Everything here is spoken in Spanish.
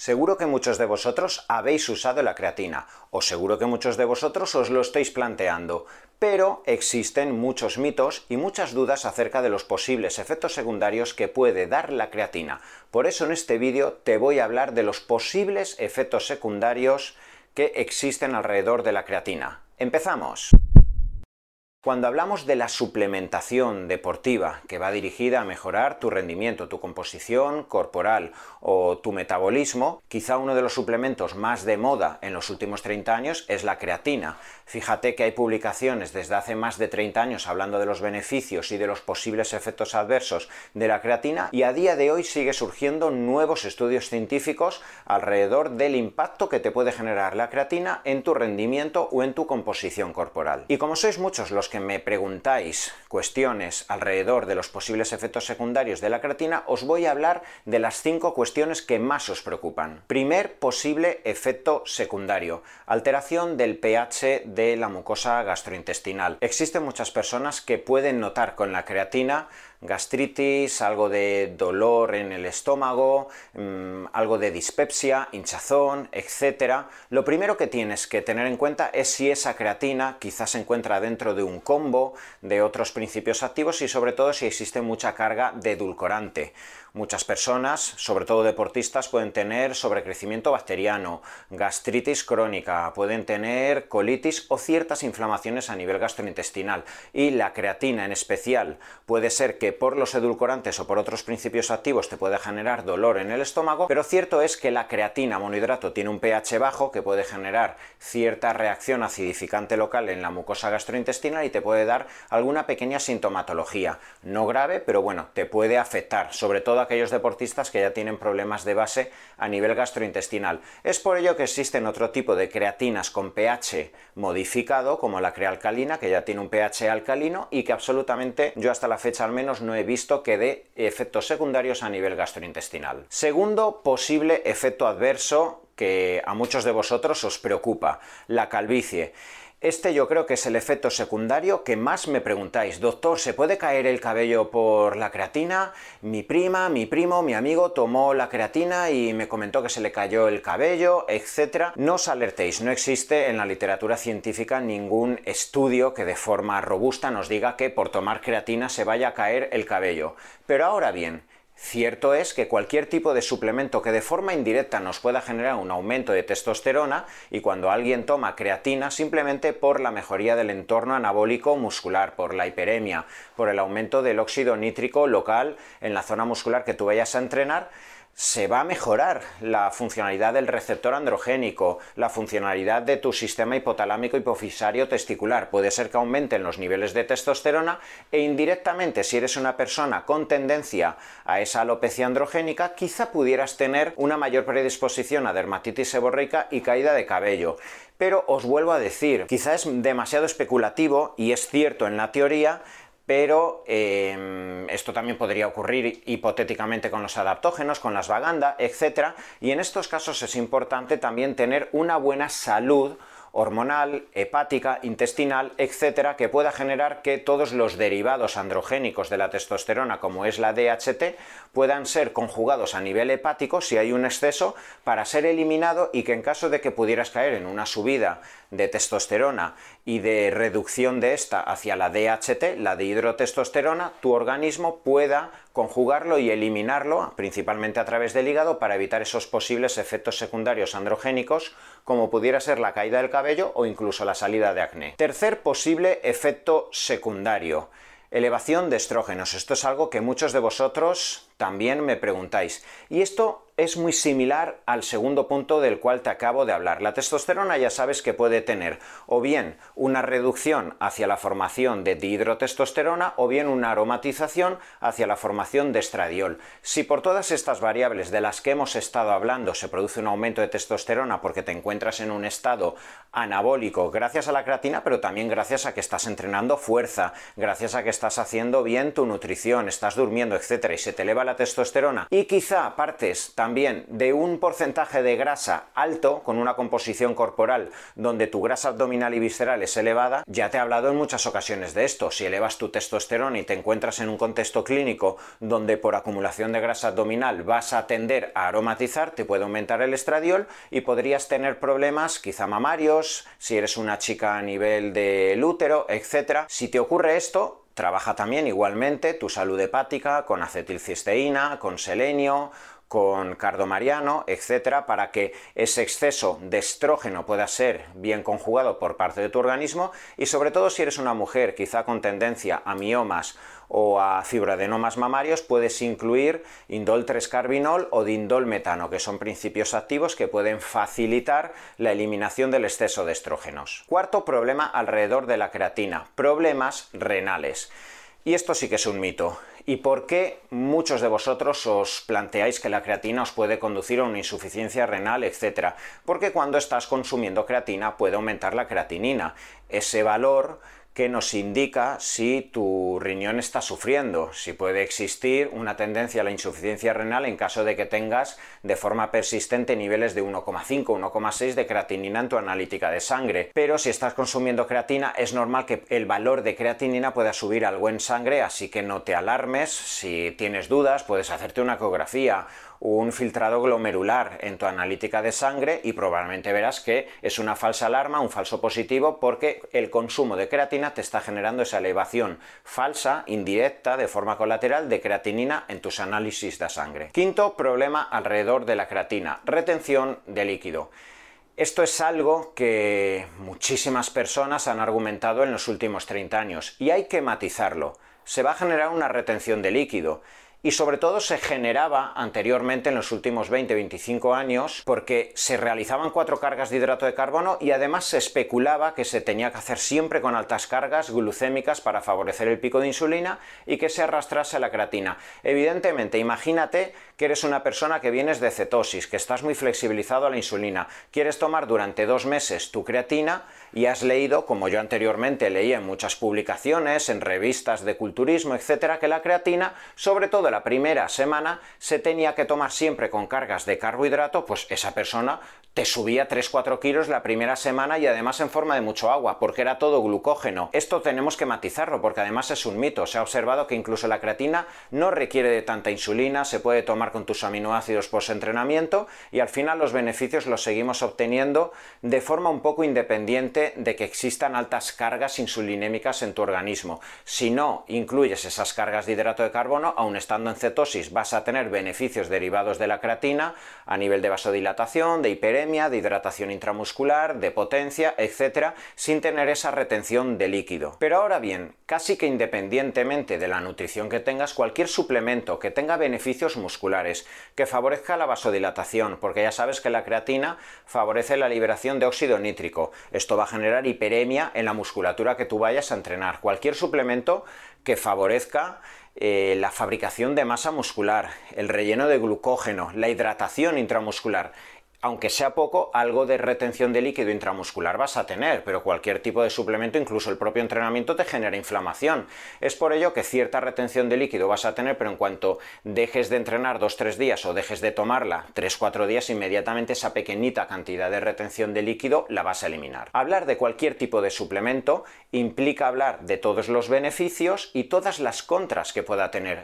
Seguro que muchos de vosotros habéis usado la creatina, o seguro que muchos de vosotros os lo estáis planteando, pero existen muchos mitos y muchas dudas acerca de los posibles efectos secundarios que puede dar la creatina. Por eso en este vídeo te voy a hablar de los posibles efectos secundarios que existen alrededor de la creatina. ¡Empezamos! Cuando hablamos de la suplementación deportiva que va dirigida a mejorar tu rendimiento, tu composición corporal o tu metabolismo, quizá uno de los suplementos más de moda en los últimos 30 años es la creatina. Fíjate que hay publicaciones desde hace más de 30 años hablando de los beneficios y de los posibles efectos adversos de la creatina y a día de hoy sigue surgiendo nuevos estudios científicos alrededor del impacto que te puede generar la creatina en tu rendimiento o en tu composición corporal. Y como sois muchos los que me preguntáis cuestiones alrededor de los posibles efectos secundarios de la creatina, os voy a hablar de las cinco cuestiones que más os preocupan. Primer posible efecto secundario, alteración del pH de la mucosa gastrointestinal. Existen muchas personas que pueden notar con la creatina gastritis, algo de dolor en el estómago, mm, algo de dispepsia, hinchazón, etc. Lo primero que tienes que tener en cuenta es si esa creatina quizás se encuentra dentro de un combo de otros principios activos y sobre todo si existe mucha carga de edulcorante. Muchas personas, sobre todo deportistas, pueden tener sobrecrecimiento bacteriano, gastritis crónica, pueden tener colitis o ciertas inflamaciones a nivel gastrointestinal. Y la creatina en especial puede ser que por los edulcorantes o por otros principios activos te pueda generar dolor en el estómago, pero cierto es que la creatina monohidrato tiene un pH bajo que puede generar cierta reacción acidificante local en la mucosa gastrointestinal y te puede dar alguna pequeña sintomatología. No grave, pero bueno, te puede afectar, sobre todo aquellos deportistas que ya tienen problemas de base a nivel gastrointestinal. Es por ello que existen otro tipo de creatinas con pH modificado, como la crealcalina, que ya tiene un pH alcalino y que absolutamente yo hasta la fecha al menos no he visto que dé efectos secundarios a nivel gastrointestinal. Segundo posible efecto adverso que a muchos de vosotros os preocupa, la calvicie. Este yo creo que es el efecto secundario que más me preguntáis. Doctor, ¿se puede caer el cabello por la creatina? Mi prima, mi primo, mi amigo tomó la creatina y me comentó que se le cayó el cabello, etc. No os alertéis, no existe en la literatura científica ningún estudio que de forma robusta nos diga que por tomar creatina se vaya a caer el cabello. Pero ahora bien, Cierto es que cualquier tipo de suplemento que de forma indirecta nos pueda generar un aumento de testosterona y cuando alguien toma creatina simplemente por la mejoría del entorno anabólico muscular, por la hiperemia, por el aumento del óxido nítrico local en la zona muscular que tú vayas a entrenar, se va a mejorar la funcionalidad del receptor androgénico, la funcionalidad de tu sistema hipotalámico hipofisario testicular. Puede ser que aumenten los niveles de testosterona e indirectamente, si eres una persona con tendencia a esa alopecia androgénica, quizá pudieras tener una mayor predisposición a dermatitis seborreica y caída de cabello. Pero os vuelvo a decir, quizá es demasiado especulativo y es cierto en la teoría, pero em, esto también podría ocurrir hipotéticamente con los adaptógenos, con las vaganda, etc. Y en estos casos es importante también tener una buena salud hormonal, hepática, intestinal, etcétera, que pueda generar que todos los derivados androgénicos de la testosterona, como es la DHT, puedan ser conjugados a nivel hepático si hay un exceso para ser eliminado y que en caso de que pudieras caer en una subida de testosterona y de reducción de esta hacia la DHT, la de hidrotestosterona, tu organismo pueda conjugarlo y eliminarlo, principalmente a través del hígado, para evitar esos posibles efectos secundarios androgénicos, como pudiera ser la caída del cabello o incluso la salida de acné. Tercer posible efecto secundario, elevación de estrógenos. Esto es algo que muchos de vosotros también me preguntáis. Y esto es muy similar al segundo punto del cual te acabo de hablar. La testosterona ya sabes que puede tener o bien una reducción hacia la formación de dihidrotestosterona o bien una aromatización hacia la formación de estradiol. Si por todas estas variables de las que hemos estado hablando se produce un aumento de testosterona porque te encuentras en un estado anabólico gracias a la creatina, pero también gracias a que estás entrenando fuerza, gracias a que estás haciendo bien tu nutrición, estás durmiendo, etcétera, y se te eleva la la testosterona y quizá partes también de un porcentaje de grasa alto, con una composición corporal donde tu grasa abdominal y visceral es elevada, ya te he hablado en muchas ocasiones de esto. Si elevas tu testosterona y te encuentras en un contexto clínico donde por acumulación de grasa abdominal vas a tender a aromatizar, te puede aumentar el estradiol y podrías tener problemas quizá mamarios, si eres una chica a nivel del útero, etc. Si te ocurre esto, trabaja también igualmente tu salud hepática con acetilcisteína, con selenio, con cardomariano, etcétera, para que ese exceso de estrógeno pueda ser bien conjugado por parte de tu organismo y sobre todo si eres una mujer quizá con tendencia a miomas o a fibroadenomas mamarios, puedes incluir indol 3-carbinol o dindol metano, que son principios activos que pueden facilitar la eliminación del exceso de estrógenos. Cuarto problema alrededor de la creatina, problemas renales. Y esto sí que es un mito. ¿Y por qué muchos de vosotros os planteáis que la creatina os puede conducir a una insuficiencia renal, etcétera? Porque cuando estás consumiendo creatina puede aumentar la creatinina. Ese valor que nos indica si tu riñón está sufriendo, si puede existir una tendencia a la insuficiencia renal en caso de que tengas de forma persistente niveles de 1,5, 1,6 de creatinina en tu analítica de sangre. Pero si estás consumiendo creatina es normal que el valor de creatinina pueda subir algo en sangre, así que no te alarmes, si tienes dudas puedes hacerte una ecografía un filtrado glomerular en tu analítica de sangre y probablemente verás que es una falsa alarma, un falso positivo, porque el consumo de creatina te está generando esa elevación falsa, indirecta, de forma colateral de creatinina en tus análisis de sangre. Quinto problema alrededor de la creatina, retención de líquido. Esto es algo que muchísimas personas han argumentado en los últimos 30 años y hay que matizarlo. Se va a generar una retención de líquido y sobre todo se generaba anteriormente en los últimos 20-25 años porque se realizaban cuatro cargas de hidrato de carbono y además se especulaba que se tenía que hacer siempre con altas cargas glucémicas para favorecer el pico de insulina y que se arrastrase la creatina. Evidentemente, imagínate que eres una persona que vienes de cetosis, que estás muy flexibilizado a la insulina, quieres tomar durante dos meses tu creatina y has leído, como yo anteriormente leí en muchas publicaciones, en revistas de culturismo, etcétera, que la creatina, sobre todo la primera semana se tenía que tomar siempre con cargas de carbohidrato, pues esa persona te subía 3-4 kilos la primera semana y además en forma de mucho agua, porque era todo glucógeno. Esto tenemos que matizarlo, porque además es un mito. Se ha observado que incluso la creatina no requiere de tanta insulina, se puede tomar con tus aminoácidos post-entrenamiento y al final los beneficios los seguimos obteniendo de forma un poco independiente de que existan altas cargas insulinémicas en tu organismo. Si no incluyes esas cargas de hidrato de carbono, aún estando en cetosis vas a tener beneficios derivados de la creatina a nivel de vasodilatación, de de hidratación intramuscular, de potencia, etcétera, sin tener esa retención de líquido. Pero ahora bien, casi que independientemente de la nutrición que tengas, cualquier suplemento que tenga beneficios musculares, que favorezca la vasodilatación, porque ya sabes que la creatina favorece la liberación de óxido nítrico. Esto va a generar hiperemia en la musculatura que tú vayas a entrenar. Cualquier suplemento que favorezca eh, la fabricación de masa muscular, el relleno de glucógeno, la hidratación intramuscular aunque sea poco, algo de retención de líquido intramuscular vas a tener, pero cualquier tipo de suplemento, incluso el propio entrenamiento, te genera inflamación. Es por ello que cierta retención de líquido vas a tener, pero en cuanto dejes de entrenar 2-3 días o dejes de tomarla 3-4 días, inmediatamente esa pequeñita cantidad de retención de líquido la vas a eliminar. Hablar de cualquier tipo de suplemento implica hablar de todos los beneficios y todas las contras que pueda tener.